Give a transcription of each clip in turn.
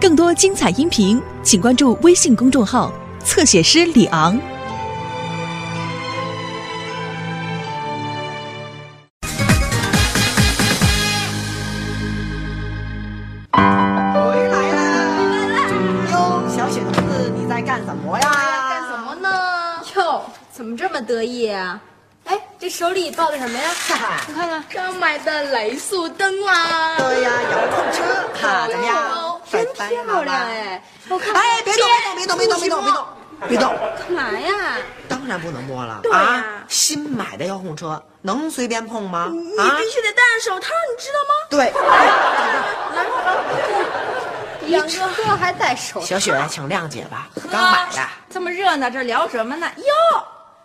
更多精彩音频，请关注微信公众号“侧写师李昂”。回来啦！哟，小雪同志，你在干什么呀？干什么呢？哟，怎么这么得意啊？哎，这手里抱的什么呀？你看看，刚买的雷速登啦。对呀，遥控车，哈，怎么样？哦真漂亮哎！我看，哎，别动，别动，别动，别动，别动，别动！干嘛呀？当然不能摸了对啊！新买的遥控车能随便碰吗？你啊必须得戴上手套，你知道吗？对，养车还戴手套。小雪，请谅解吧，刚买的。这么热闹，这聊什么呢？哟，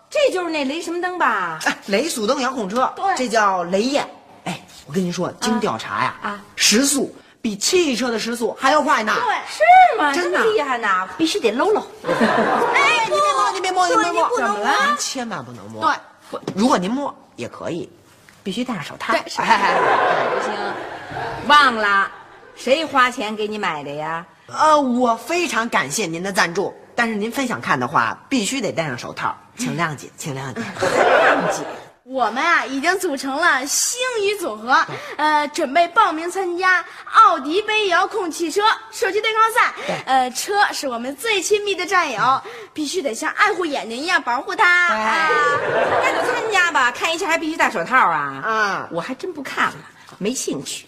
这就是那雷什么灯吧？哎，雷速登遥控车，对这叫雷焰。哎，我跟您说，经调查呀，啊时速比汽车的时速还要快呢。是吗？真的厉害呢？必须得搂搂。哎，你别摸，你别摸，你别摸，怎么了您千万不能摸。对，如果您摸也可以，必须戴上手套。对，哎，不行，忘了，谁花钱给你买的呀？呃，我非常感谢您的赞助，但是您分享看的话，必须得戴上手套，请谅解，请谅解。谅解。我们啊，已经组成了星宇组合，呃，准备报名参加奥迪杯遥控汽车社区对抗赛。呃，车是我们最亲密的战友，必须得像爱护眼睛一样保护它。啊那就参加吧，看一下还必须戴手套啊！啊我还真不看了，没兴趣。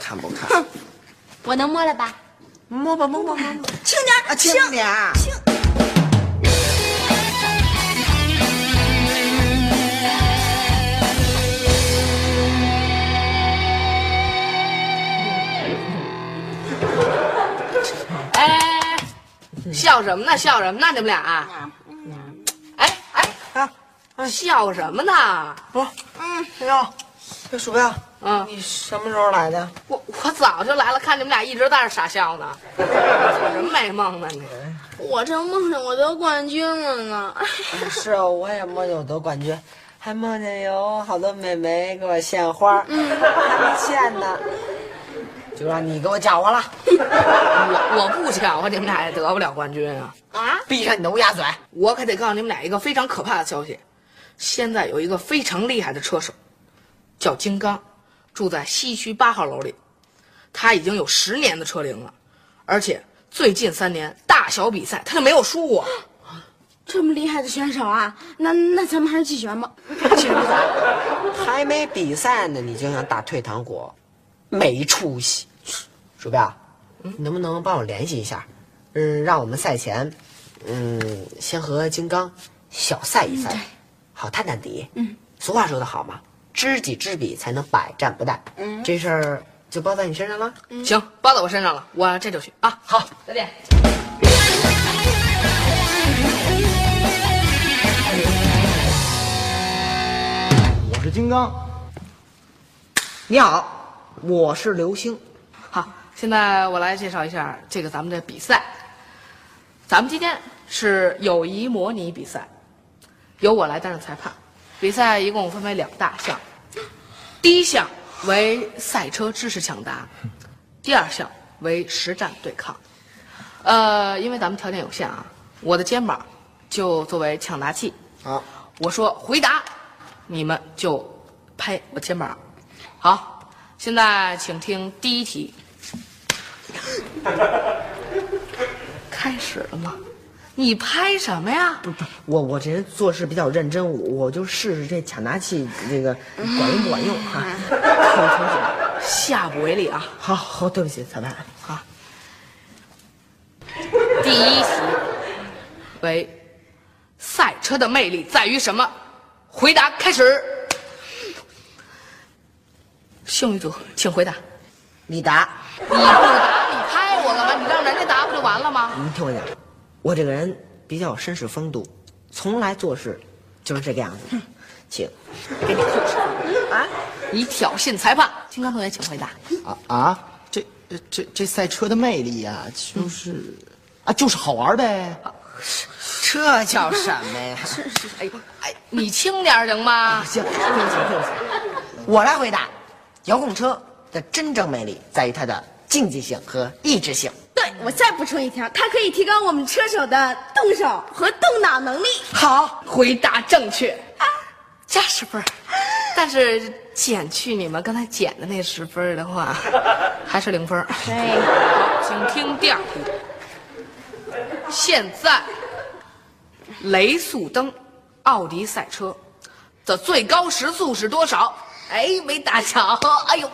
看不看？我能摸了吧？摸吧，摸吧，摸吧。轻点啊，轻点儿。笑什么呢？笑什么呢？你们俩啊？哎哎，啊，笑什么呢？不，嗯，哎呦，这鼠标，嗯，你什么时候来的？我我早就来了，看你们俩一直在这傻笑呢，做什么美梦呢你？我正梦见我得冠军了呢。是啊，我也梦见我得冠军，还梦见有好多美眉给我献花，嗯还没献呢，就让你给我搅和了。我我不搅和，你们俩也得不了冠军啊！啊？闭上你的乌鸦嘴！我可得告诉你们俩一个非常可怕的消息，现在有一个非常厉害的车手，叫金刚，住在西区八号楼里，他已经有十年的车龄了，而且最近三年大小比赛他就没有输过。这么厉害的选手啊？那那咱们还是继续玩 吧。还没比赛呢，你就想打退堂鼓，没出息。鼠标，你能不能帮我联系一下？嗯，让我们赛前，嗯，先和金刚小赛一番，好探探底。嗯，俗话说得好嘛，知己知彼才能百战不殆。嗯，这事儿就包在你身上了。行，包在我身上了，我这就去啊。好，再见。我是金刚，你好，我是刘星。好，现在我来介绍一下这个咱们的比赛。咱们今天是友谊模拟比赛，由我来担任裁判。比赛一共分为两大项，第一项为赛车知识抢答，第二项为实战对抗。呃，因为咱们条件有限啊，我的肩膀就作为抢答器。好，我说回答，你们就拍我肩膀。好，现在请听第一题。开始了吗？你拍什么呀？不不我我这人做事比较认真，我就试试这抢答器这个管用不管用哈。口头写下不为例啊！好好，对不起，裁判。好，第一题为赛车的魅力在于什么？回答开始。幸运组，请回答。你答，你不答，你拍我干嘛？你让人家答不就完了吗？你听我讲，我这个人比较有绅士风度，从来做事就是这个样子。请，给你 啊！你挑衅裁判，金刚同学，请回答。啊啊，这这这赛车的魅力呀、就是、啊，就是好玩呗。这叫什么呀？哎呦，哎，你轻点行吗？行，对不起，对不起，我来回答。遥控车的真正魅力在于它的竞技性和意志性。对，我再补充一条，它可以提高我们车手的动手和动脑能力。好，回答正确，加十分儿。但是减去你们刚才减的那十分儿的话，还是零分儿。对，好，请听第二题。现在，雷速登奥迪赛车的最高时速是多少？哎，没打着，哎呦，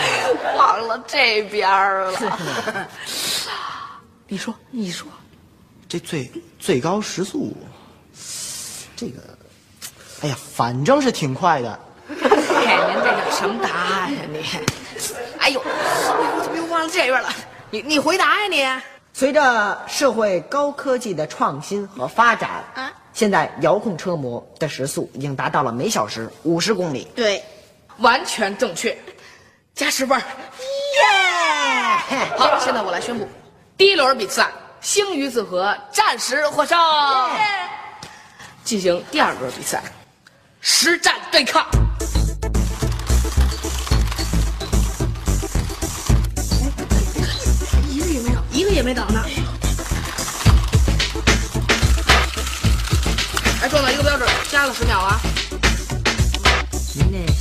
忘了这边了。你说，你说，这最最高时速，这个，哎呀，反正是挺快的。嘿，您这叫什么答案呀、你？哎呦，我怎么又忘了这边了？你你回答呀、你？随着社会高科技的创新和发展，啊现在遥控车模的时速已经达到了每小时五十公里。对，完全正确，加十分儿。耶！好，现在我来宣布，第一轮比赛星鱼子和暂时获胜。进行第二轮比赛，实战对抗。一个也没有，一个也没倒呢。哎，撞到一个标准，加了十秒啊！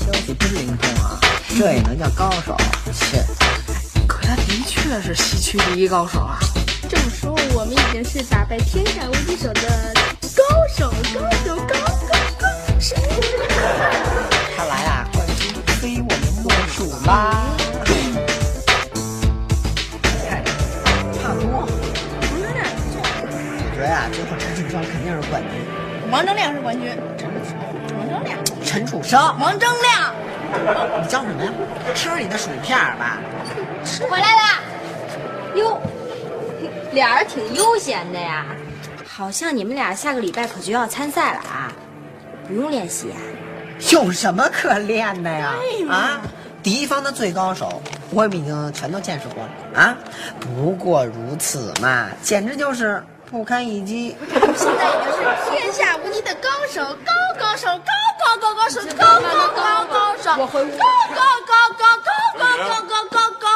消息真灵通啊，这也能叫高手？切！可他的确是西区第一高手啊！这么说，我们已经是打败天下无敌手的高手，高手，高高高手。看来啊，冠军非我们莫属啦。看，差不多。我觉得啊，最后陈楚生肯定是冠军。王铮亮是冠军，王铮亮，陈楚生，王铮亮你叫什么呀？吃你的薯片儿吧。回来啦！哟，俩人挺悠闲的呀，好像你们俩下个礼拜可就要参赛了啊，不用练习啊？有什么可练的呀？啊，敌方的最高手，我们已经全都见识过了啊。不过如此嘛，简直就是不堪一击。现在已经是天下无敌的高手，高高手，高高高高手，高高高高手，我会高高高高高高高高高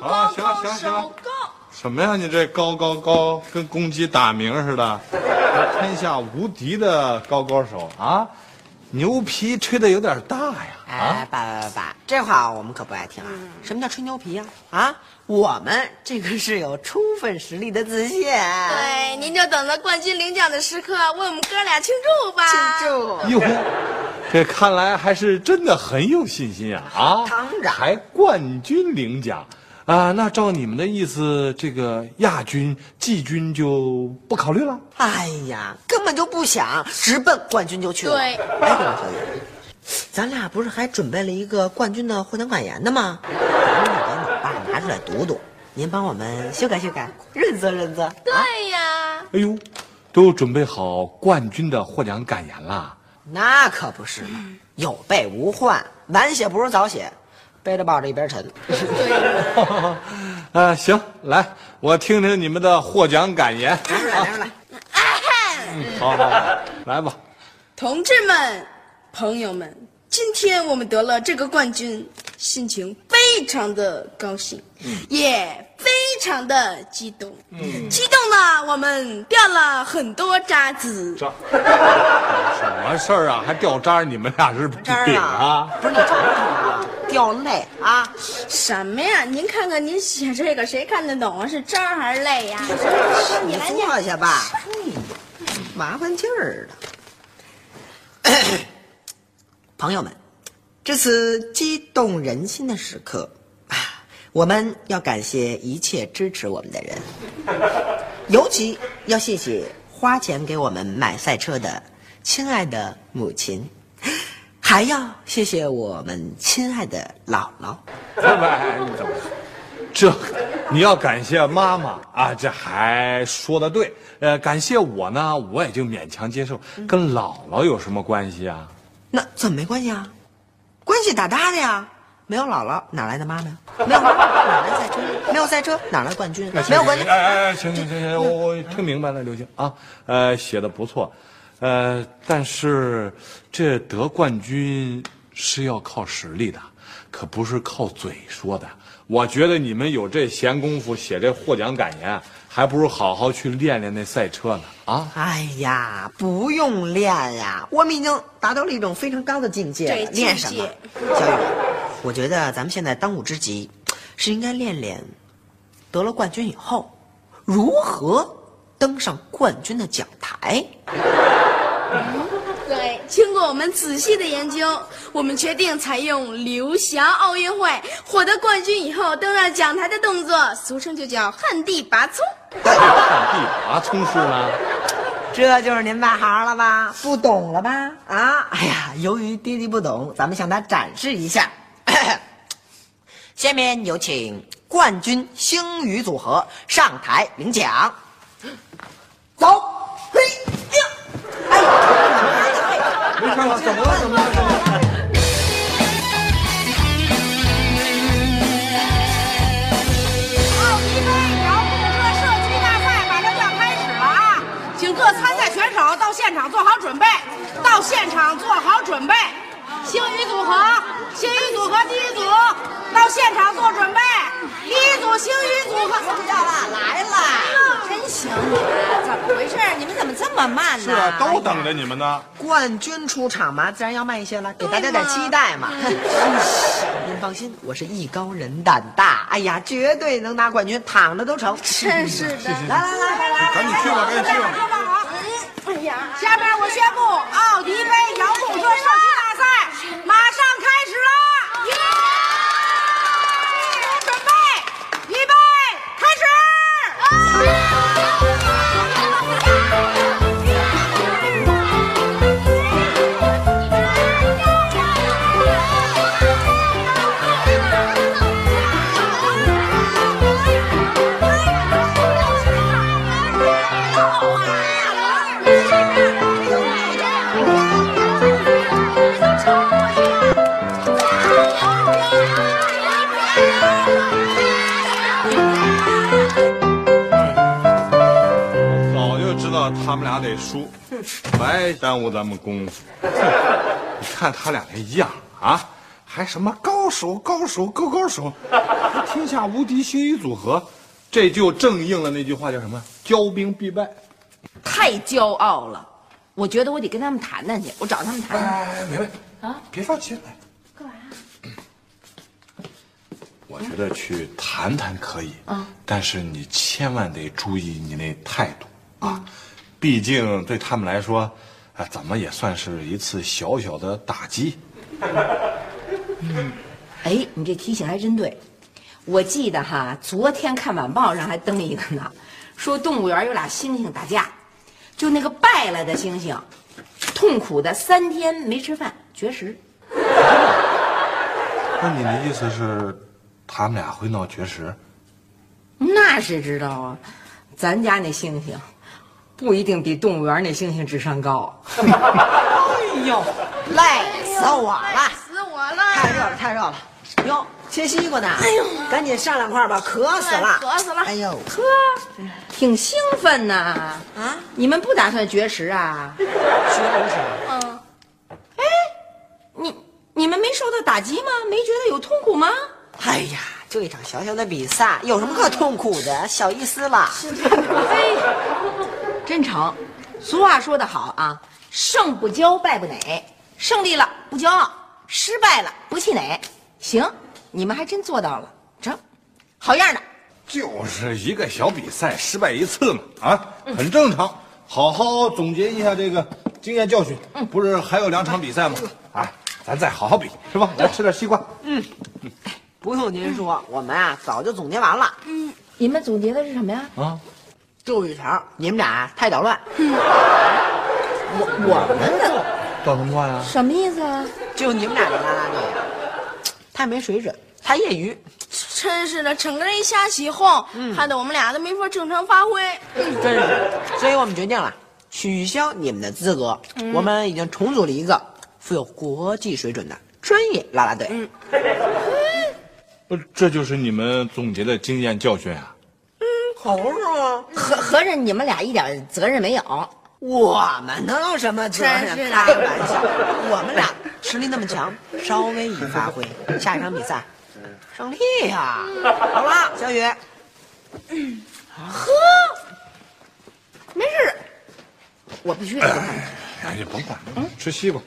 高高手，高。什么呀？你这高高高，跟公鸡打鸣似的，天下无敌的高高手啊！牛皮吹的有点大呀！哎，爸爸爸爸，这话我们可不爱听啊！什么叫吹牛皮呀、啊？我们这个是有充分实力的自信。对，您就等着冠军领奖的时刻为我们哥俩庆祝吧。庆祝。哟，这看来还是真的很有信心啊！啊，当然还冠军领奖啊！那照你们的意思，这个亚军、季军就不考虑了？哎呀，根本就不想，直奔冠军就去了。对哎，对了，小雨，咱俩不是还准备了一个冠军的获奖感言呢吗？咱们得给你爸拿出来读读，您帮我们修改修改，润色润色。对呀，哎呦，都准备好冠军的获奖感言啦！那可不是嘛，有备无患，晚写不如早写，背着抱着一边沉。啊，行，来，我听听你们的获奖感言。来，来。好好好，来吧。同志们、朋友们，今天我们得了这个冠军，心情非常的高兴，也非常的激动。激动了我们掉了很多渣子。这 什么事儿啊？还掉渣？你们俩是这儿顶啊，不是你瞅瞅啊，掉泪啊！什么呀？您看看您写这个，谁看得懂啊？是渣还是泪呀？你你来。坐下吧，麻烦劲儿的。朋友们，这次激动人心的时刻啊，我们要感谢一切支持我们的人，尤其要谢谢花钱给我们买赛车的亲爱的母亲，还要谢谢我们亲爱的姥姥。不是，你怎么？这你要感谢妈妈啊，这还说的对。呃，感谢我呢，我也就勉强接受。跟姥姥有什么关系啊？那怎么没关系啊？关系大大的呀！没有姥姥哪来的妈妈？没有妈妈哪来赛车？没有赛车哪来冠军？没有冠军哎，哎哎，行行行行，我我听明白了，刘星啊，呃，写的不错，呃，但是这得冠军是要靠实力的，可不是靠嘴说的。我觉得你们有这闲工夫写这获奖感言，还不如好好去练练那赛车呢。啊，哎呀，不用练呀，我们已经达到了一种非常高的境界了。练什么境界？小雨，我觉得咱们现在当务之急是应该练练，得了冠军以后如何登上冠军的讲台。对，经过我们仔细的研究，我们决定采用刘翔奥运会获得冠军以后登上讲台的动作，俗称就叫旱地拔葱。旱地拔葱是吗？这就是您外行了吧？不懂了吧？啊，哎呀，由于弟弟不懂，咱们向他展示一下。下面有请冠军星宇组合上台领奖。走，嘿呀，哎呀，没看到怎么了？怎么了？怎么了？奥迪杯遥控车射击大赛马上就要开始了？啊！请各参赛选手到现场做好准备，到现场做好准备。星宇组合，星宇组合第一组到现场做准备。第一组星宇组合要了，来了。真行你们，怎么回事？你们怎么这么慢呢？是啊，都等着你们呢。冠军出场嘛，自然要慢一些了，给大家点期待嘛。您放心，我是艺高人胆大，哎呀，绝对能拿冠军，躺着都成。真是的，来来来来来，赶紧去吧，赶紧去吧。收放好。下面我宣布，奥迪杯遥控车射他们俩得输，白耽误咱们功夫。你看他俩那样啊，还什么高手高手高高手，天下无敌星宇组合，这就正应了那句话叫什么？骄兵必败。太骄傲了，我觉得我得跟他们谈谈去，我找他们谈谈。哎，梅梅啊，别着急，来。干嘛呀？我觉得去谈谈可以，啊，但是你千万得注意你那态度啊，毕竟对他们来说，啊，怎么也算是一次小小的打击。哎，你这提醒还真对，我记得哈，昨天看晚报上还登一个呢，说动物园有俩猩猩打架，就那个败了的猩猩，痛苦的三天没吃饭，绝食。那你的意思是，他们俩会闹绝食？那谁知道啊，咱家那猩猩，不一定比动物园那猩猩智商高。哎呦，累死我了！死我了太！热了，太热了！哟，切西瓜呢？哎呦，赶紧上两块吧，渴死了，渴死了哎呦，呵，挺兴奋呐！啊，你们不打算绝食啊？学了什么？嗯，你你们没受到打击吗？没觉得有痛苦吗？哎呀，就一场小小的比赛，有什么可痛苦的？小意思了。嘿，真成。俗话说得好啊，胜不骄，败不馁。胜利了不骄傲，失败了不气馁。行，你们还真做到了，成，好样的。就是一个小比赛，失败一次嘛，啊，很正常。好好总结一下这个经验教训。不是还有两场比赛吗？啊，咱再好好比，是吧？来吃点西瓜。嗯不用您说，我们啊早就总结完了。嗯你们总结的是什么呀？啊，就一条，你们俩太捣乱。我我们的捣什么乱啊？什么意思啊？就你们俩的拉拉队，太没水准，太业余。真是的，整个人一瞎起哄，害得我们俩都没法正常发挥。真是，所以我们决定了取消你们的资格。我们已经重组了一个富有国际水准的专业拉拉队。不，这就是你们总结的经验教训啊。可不是吗？合合着你们俩一点责任没有？我们能有什么责任？真是的开玩笑，我们俩实力那么强，稍微一发挥，下一场比赛胜利呀！好了，小雨，喝，没事，我必须得看。哎呀，甭管，吃西瓜。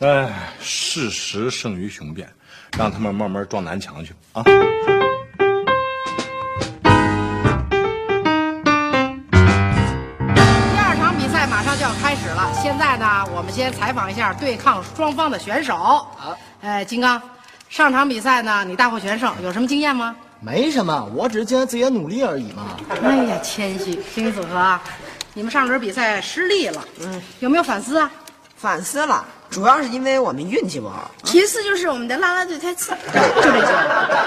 哎，事实胜于雄辩，让他们慢慢撞南墙去啊！呢，我们先采访一下对抗双方的选手。好，哎，金刚，上场比赛呢，你大获全胜，有什么经验吗？没什么，我只是尽了自己的努力而已嘛。哎呀，谦虚，星宇组合啊，你们上轮比赛失利了，嗯，有没有反思啊？反思了，主要是因为我们运气不好。其次就是我们的啦啦队太次，就这些。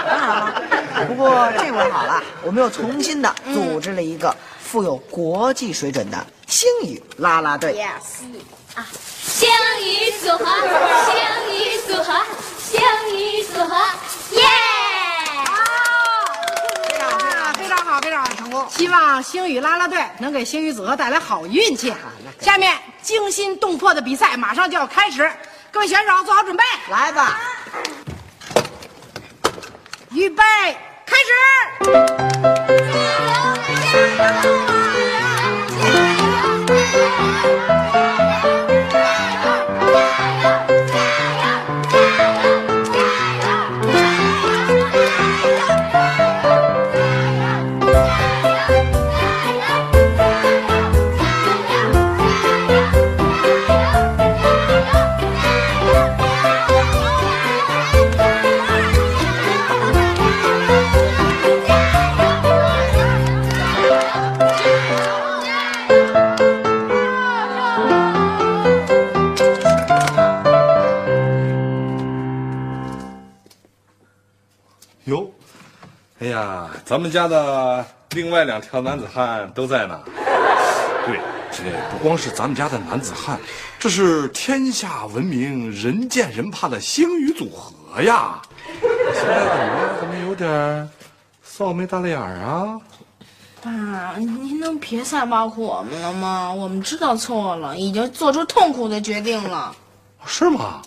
当然了，不过这回好了，我们又重新的组织了一个富有国际水准的星宇啦啦队。Yes，星宇组合，星宇组合，星宇组合，耶！非常非常非常好，非常成功。希望星宇啦啦队能给星宇组合带来好运气。下面惊心动魄的比赛马上就要开始，各位选手做好准备，来吧，预备，开始。哟，呀，咱们家的另外两条男子汉都在呢。对，这不光是咱们家的男子汉，这是天下闻名、人见人怕的星宇组合呀。现在怎么怎么有点臊眉大了眼儿啊？爸，您能别再挖苦我们了吗？我们知道错了，已经做出痛苦的决定了。是吗？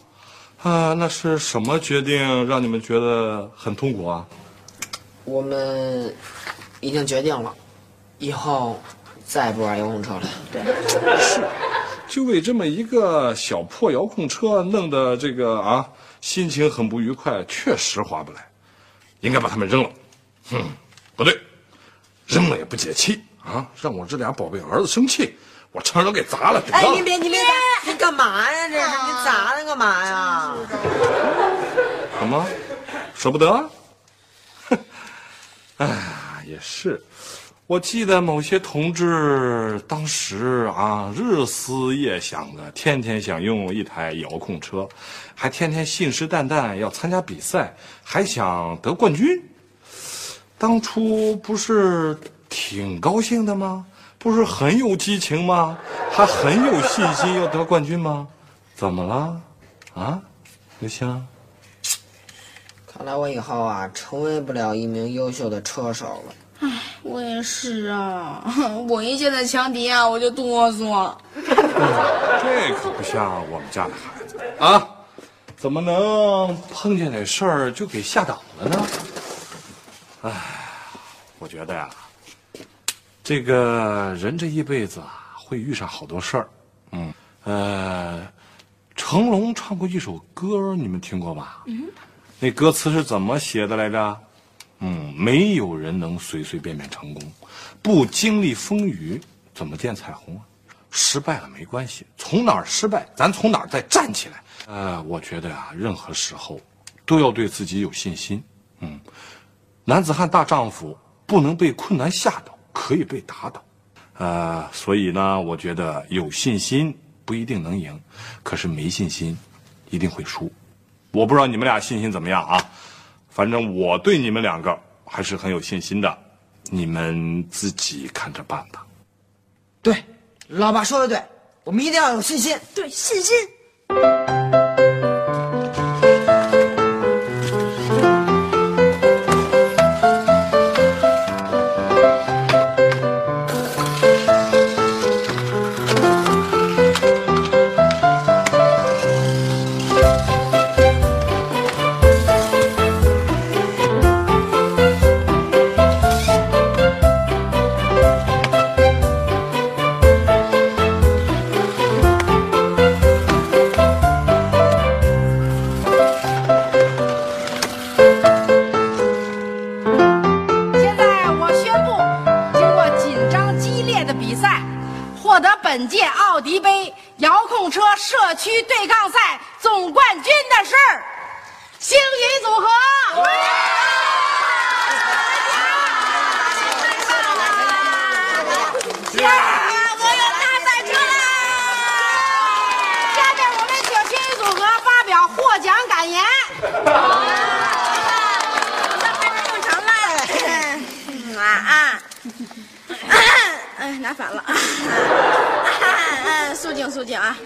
啊，那是什么决定让你们觉得很痛苦啊？我们已经决定了，以后再也不玩遥控车了。对，是就为这么一个小破遥控车，弄得这个啊，心情很不愉快，确实划不来，应该把它们扔了。哼，不对，扔了也不解气啊，让我这俩宝贝儿子生气，我车都给砸了。哎，你别，您别，你干嘛呀？这是你砸它干嘛呀？怎么，舍不得？哎呀，也是。我记得某些同志当时啊，日思夜想的，天天想拥有一台遥控车，还天天信誓旦旦要参加比赛，还想得冠军。当初不是挺高兴的吗？不是很有激情吗？还很有信心要得冠军吗？怎么了？啊，刘星？看来我以后啊，成为不了一名优秀的车手了。我也是啊，我一见到强敌啊，我就哆嗦。这可不像我们家的孩子啊，怎么能碰见点事儿就给吓倒了呢？哎，我觉得呀，这个人这一辈子啊，会遇上好多事儿。嗯，呃，成龙唱过一首歌，你们听过吧？嗯，那歌词是怎么写的来着？嗯，没有人能随随便便成功，不经历风雨怎么见彩虹啊？失败了没关系，从哪儿失败，咱从哪儿再站起来。呃，我觉得啊，任何时候都要对自己有信心。嗯，男子汉大丈夫不能被困难吓倒，可以被打倒。呃，所以呢，我觉得有信心不一定能赢，可是没信心一定会输。我不知道你们俩信心怎么样啊？反正我对你们两个还是很有信心的，你们自己看着办吧。对，老爸说的对，我们一定要有信心。对，信心。感 言。啊啊！哎，拿反了。嗯，肃静肃静啊！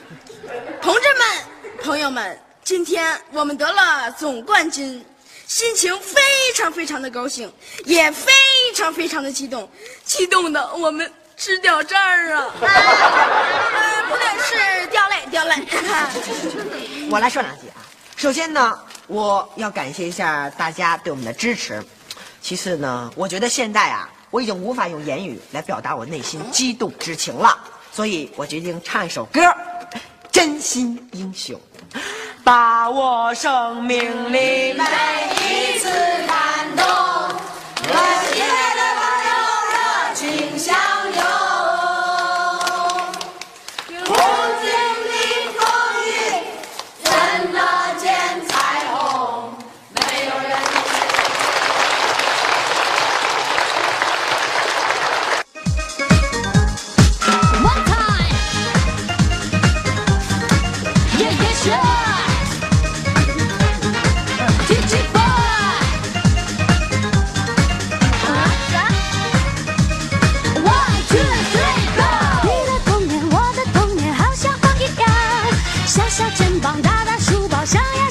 同志们、朋友们，今天我们得了总冠军，心情非常非常的高兴，也非常非常的激动，激动的我们直掉渣儿啊！不对，是掉泪掉泪。我来说两句啊。首先呢，我要感谢一下大家对我们的支持。其次呢，我觉得现在啊，我已经无法用言语来表达我内心激动之情了，所以我决定唱一首歌，《真心英雄》，把握生命里每一次大大书包，像呀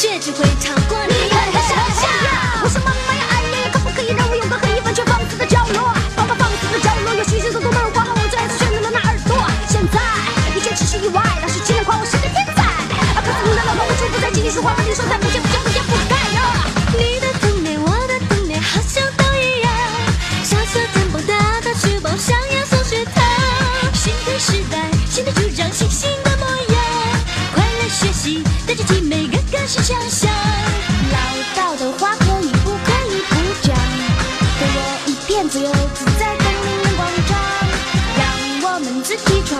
知不会超过你们的想象。我说妈妈呀，哎呀呀，可不可以让我有个可以完全放肆的角落？爸爸放肆的角落有许许多多的人夸我，最爱选择了那耳朵。现在一切只是意外，老师竟然夸我是个天才。啊，可是你的老公，我就不再继续说话了，你说再让我